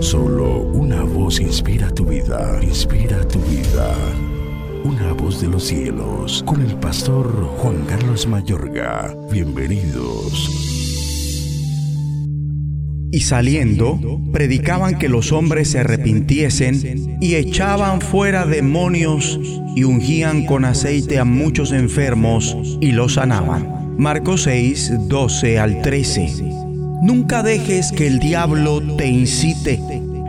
Solo una voz inspira tu vida, inspira tu vida. Una voz de los cielos, con el pastor Juan Carlos Mayorga. Bienvenidos. Y saliendo, predicaban que los hombres se arrepintiesen y echaban fuera demonios y ungían con aceite a muchos enfermos y los sanaban. Marcos 6, 12 al 13. Nunca dejes que el diablo te incite.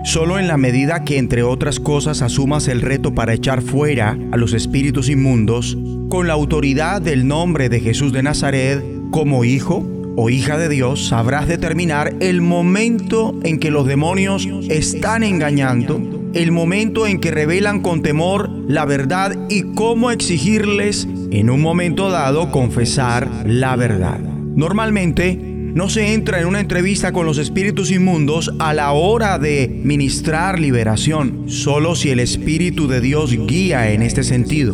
Solo en la medida que, entre otras cosas, asumas el reto para echar fuera a los espíritus inmundos, con la autoridad del nombre de Jesús de Nazaret, como hijo o hija de Dios, sabrás determinar el momento en que los demonios están engañando, el momento en que revelan con temor la verdad y cómo exigirles en un momento dado confesar la verdad. Normalmente, no se entra en una entrevista con los espíritus inmundos a la hora de ministrar liberación, solo si el Espíritu de Dios guía en este sentido,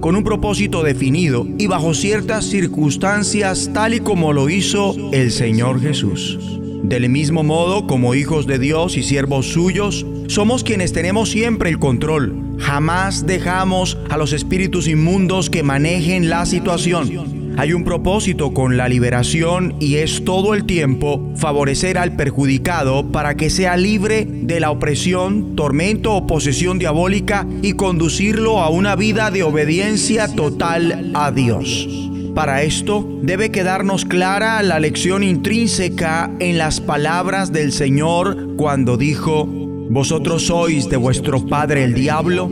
con un propósito definido y bajo ciertas circunstancias tal y como lo hizo el Señor Jesús. Del mismo modo, como hijos de Dios y siervos suyos, somos quienes tenemos siempre el control. Jamás dejamos a los espíritus inmundos que manejen la situación. Hay un propósito con la liberación y es todo el tiempo favorecer al perjudicado para que sea libre de la opresión, tormento o posesión diabólica y conducirlo a una vida de obediencia total a Dios. Para esto debe quedarnos clara la lección intrínseca en las palabras del Señor cuando dijo, Vosotros sois de vuestro padre el diablo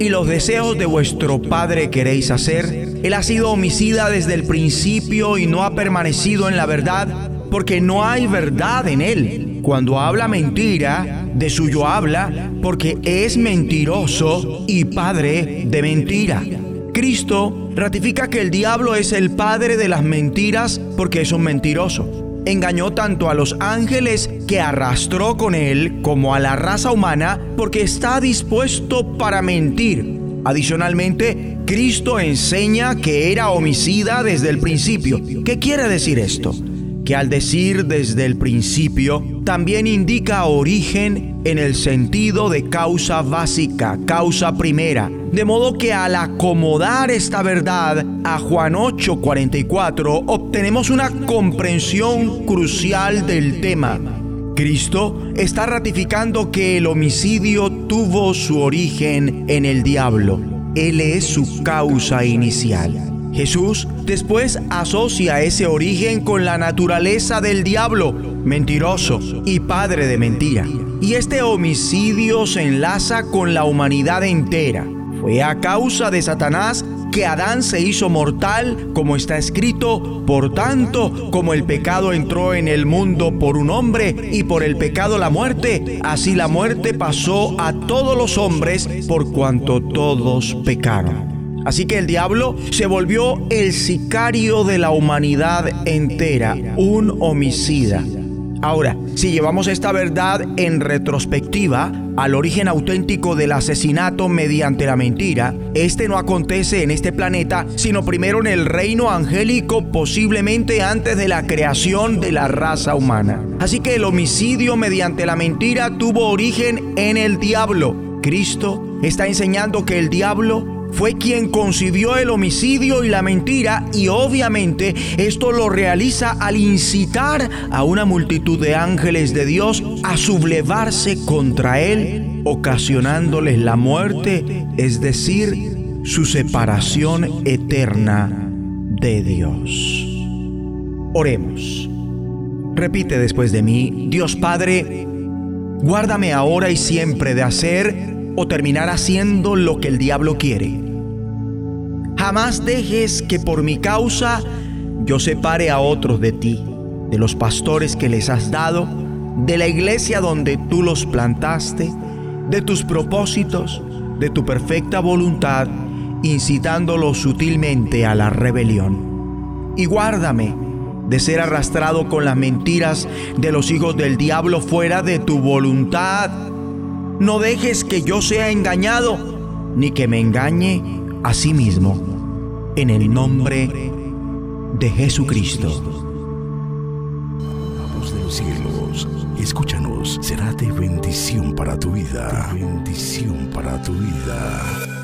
y los deseos de vuestro padre queréis hacer. Él ha sido homicida desde el principio y no ha permanecido en la verdad porque no hay verdad en él. Cuando habla mentira, de suyo habla porque es mentiroso y padre de mentira. Cristo ratifica que el diablo es el padre de las mentiras porque es un mentiroso engañó tanto a los ángeles que arrastró con él como a la raza humana porque está dispuesto para mentir. Adicionalmente, Cristo enseña que era homicida desde el principio. ¿Qué quiere decir esto? Que al decir desde el principio, también indica origen en el sentido de causa básica, causa primera. De modo que al acomodar esta verdad a Juan 8:44 obtenemos una comprensión crucial del tema. Cristo está ratificando que el homicidio tuvo su origen en el diablo. Él es su causa inicial. Jesús después asocia ese origen con la naturaleza del diablo, mentiroso y padre de mentira. Y este homicidio se enlaza con la humanidad entera. Fue a causa de Satanás que Adán se hizo mortal, como está escrito, por tanto, como el pecado entró en el mundo por un hombre y por el pecado la muerte, así la muerte pasó a todos los hombres por cuanto todos pecaron. Así que el diablo se volvió el sicario de la humanidad entera, un homicida. Ahora, si llevamos esta verdad en retrospectiva al origen auténtico del asesinato mediante la mentira, este no acontece en este planeta, sino primero en el reino angélico, posiblemente antes de la creación de la raza humana. Así que el homicidio mediante la mentira tuvo origen en el diablo. Cristo está enseñando que el diablo fue quien concibió el homicidio y la mentira y obviamente esto lo realiza al incitar a una multitud de ángeles de Dios a sublevarse contra él, ocasionándoles la muerte, es decir, su separación eterna de Dios. Oremos. Repite después de mí, Dios Padre, guárdame ahora y siempre de hacer o terminar haciendo lo que el diablo quiere. Jamás dejes que por mi causa yo separe a otros de ti, de los pastores que les has dado, de la iglesia donde tú los plantaste, de tus propósitos, de tu perfecta voluntad, incitándolos sutilmente a la rebelión. Y guárdame de ser arrastrado con las mentiras de los hijos del diablo fuera de tu voluntad no dejes que yo sea engañado, ni que me engañe a sí mismo. En el nombre de Jesucristo. Vamos de los cielos, escúchanos, será de bendición para tu vida. bendición para tu vida.